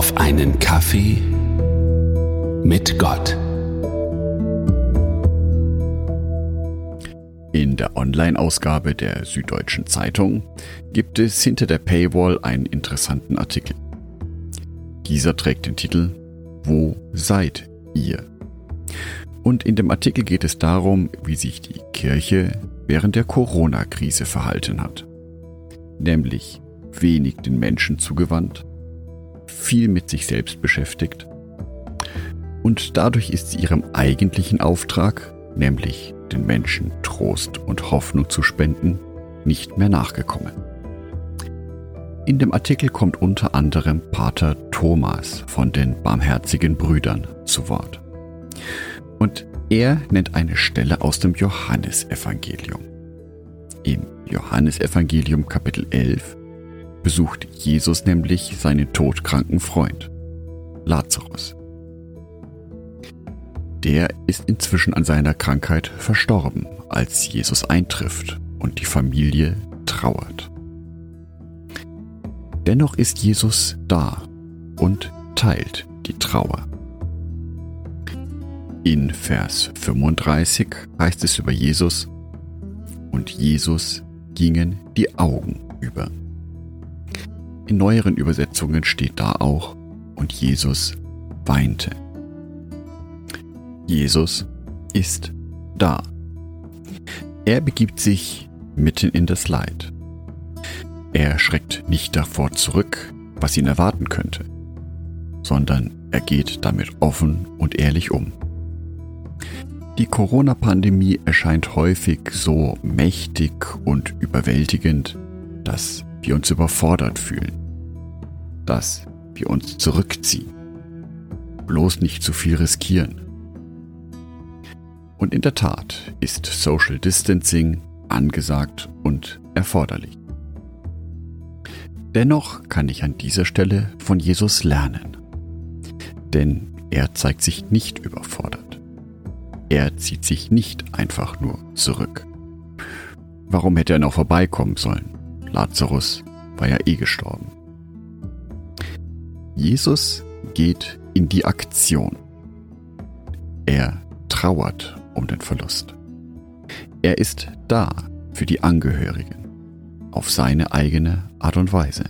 auf einen Kaffee mit Gott. In der Online-Ausgabe der Süddeutschen Zeitung gibt es hinter der Paywall einen interessanten Artikel. Dieser trägt den Titel Wo seid ihr? Und in dem Artikel geht es darum, wie sich die Kirche während der Corona-Krise verhalten hat. Nämlich wenig den Menschen zugewandt, viel mit sich selbst beschäftigt und dadurch ist sie ihrem eigentlichen Auftrag, nämlich den Menschen Trost und Hoffnung zu spenden, nicht mehr nachgekommen. In dem Artikel kommt unter anderem Pater Thomas von den Barmherzigen Brüdern zu Wort. Und er nennt eine Stelle aus dem Johannesevangelium. Im Johannesevangelium Kapitel 11 besucht Jesus nämlich seinen todkranken Freund, Lazarus. Der ist inzwischen an seiner Krankheit verstorben, als Jesus eintrifft und die Familie trauert. Dennoch ist Jesus da und teilt die Trauer. In Vers 35 heißt es über Jesus, und Jesus gingen die Augen über. In neueren Übersetzungen steht da auch, und Jesus weinte. Jesus ist da. Er begibt sich mitten in das Leid. Er schreckt nicht davor zurück, was ihn erwarten könnte, sondern er geht damit offen und ehrlich um. Die Corona-Pandemie erscheint häufig so mächtig und überwältigend, dass wir uns überfordert fühlen dass wir uns zurückziehen. Bloß nicht zu viel riskieren. Und in der Tat ist Social Distancing angesagt und erforderlich. Dennoch kann ich an dieser Stelle von Jesus lernen. Denn er zeigt sich nicht überfordert. Er zieht sich nicht einfach nur zurück. Warum hätte er noch vorbeikommen sollen? Lazarus war ja eh gestorben. Jesus geht in die Aktion. Er trauert um den Verlust. Er ist da für die Angehörigen auf seine eigene Art und Weise.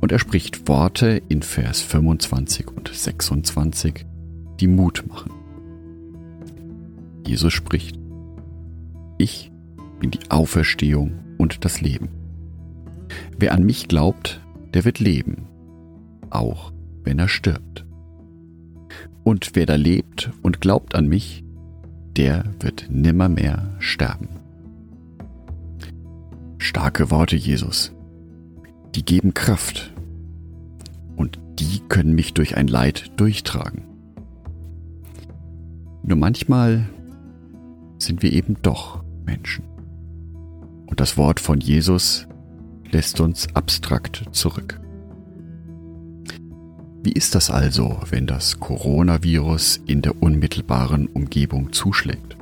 Und er spricht Worte in Vers 25 und 26, die Mut machen. Jesus spricht, ich bin die Auferstehung und das Leben. Wer an mich glaubt, der wird leben, auch wenn er stirbt. Und wer da lebt und glaubt an mich, der wird nimmermehr sterben. Starke Worte, Jesus. Die geben Kraft. Und die können mich durch ein Leid durchtragen. Nur manchmal sind wir eben doch Menschen. Und das Wort von Jesus lässt uns abstrakt zurück. Wie ist das also, wenn das Coronavirus in der unmittelbaren Umgebung zuschlägt?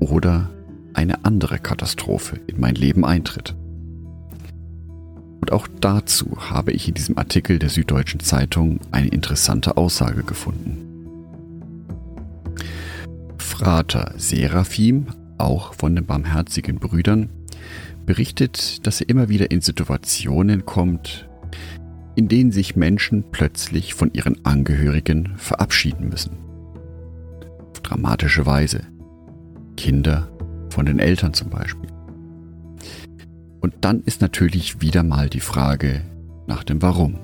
Oder eine andere Katastrophe in mein Leben eintritt? Und auch dazu habe ich in diesem Artikel der Süddeutschen Zeitung eine interessante Aussage gefunden. Frater Seraphim, auch von den barmherzigen Brüdern, berichtet, dass er immer wieder in Situationen kommt, in denen sich Menschen plötzlich von ihren Angehörigen verabschieden müssen. Auf dramatische Weise. Kinder von den Eltern zum Beispiel. Und dann ist natürlich wieder mal die Frage nach dem Warum.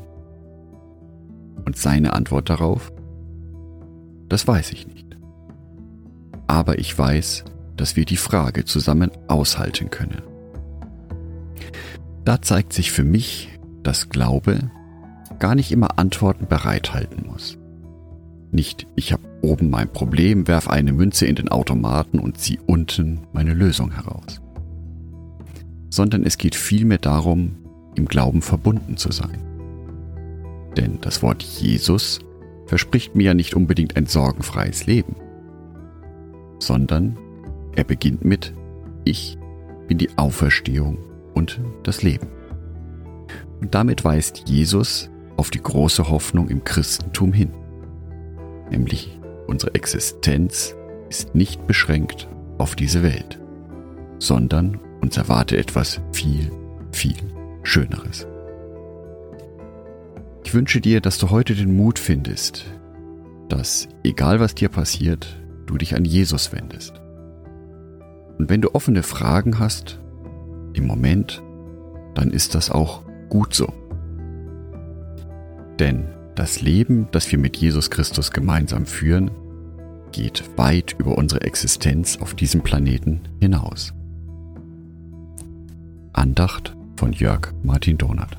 Und seine Antwort darauf? Das weiß ich nicht. Aber ich weiß, dass wir die Frage zusammen aushalten können. Da zeigt sich für mich, dass Glaube gar nicht immer Antworten bereithalten muss. Nicht, ich habe oben mein Problem, werf eine Münze in den Automaten und zieh unten meine Lösung heraus. Sondern es geht vielmehr darum, im Glauben verbunden zu sein. Denn das Wort Jesus verspricht mir ja nicht unbedingt ein sorgenfreies Leben, sondern er beginnt mit Ich bin die Auferstehung und das Leben. Und damit weist Jesus auf die große Hoffnung im Christentum hin. Nämlich unsere Existenz ist nicht beschränkt auf diese Welt, sondern uns erwartet etwas viel, viel Schöneres. Ich wünsche dir, dass du heute den Mut findest, dass egal was dir passiert, du dich an Jesus wendest. Und wenn du offene Fragen hast, im Moment, dann ist das auch gut so. Denn das Leben, das wir mit Jesus Christus gemeinsam führen, geht weit über unsere Existenz auf diesem Planeten hinaus. Andacht von Jörg Martin Donat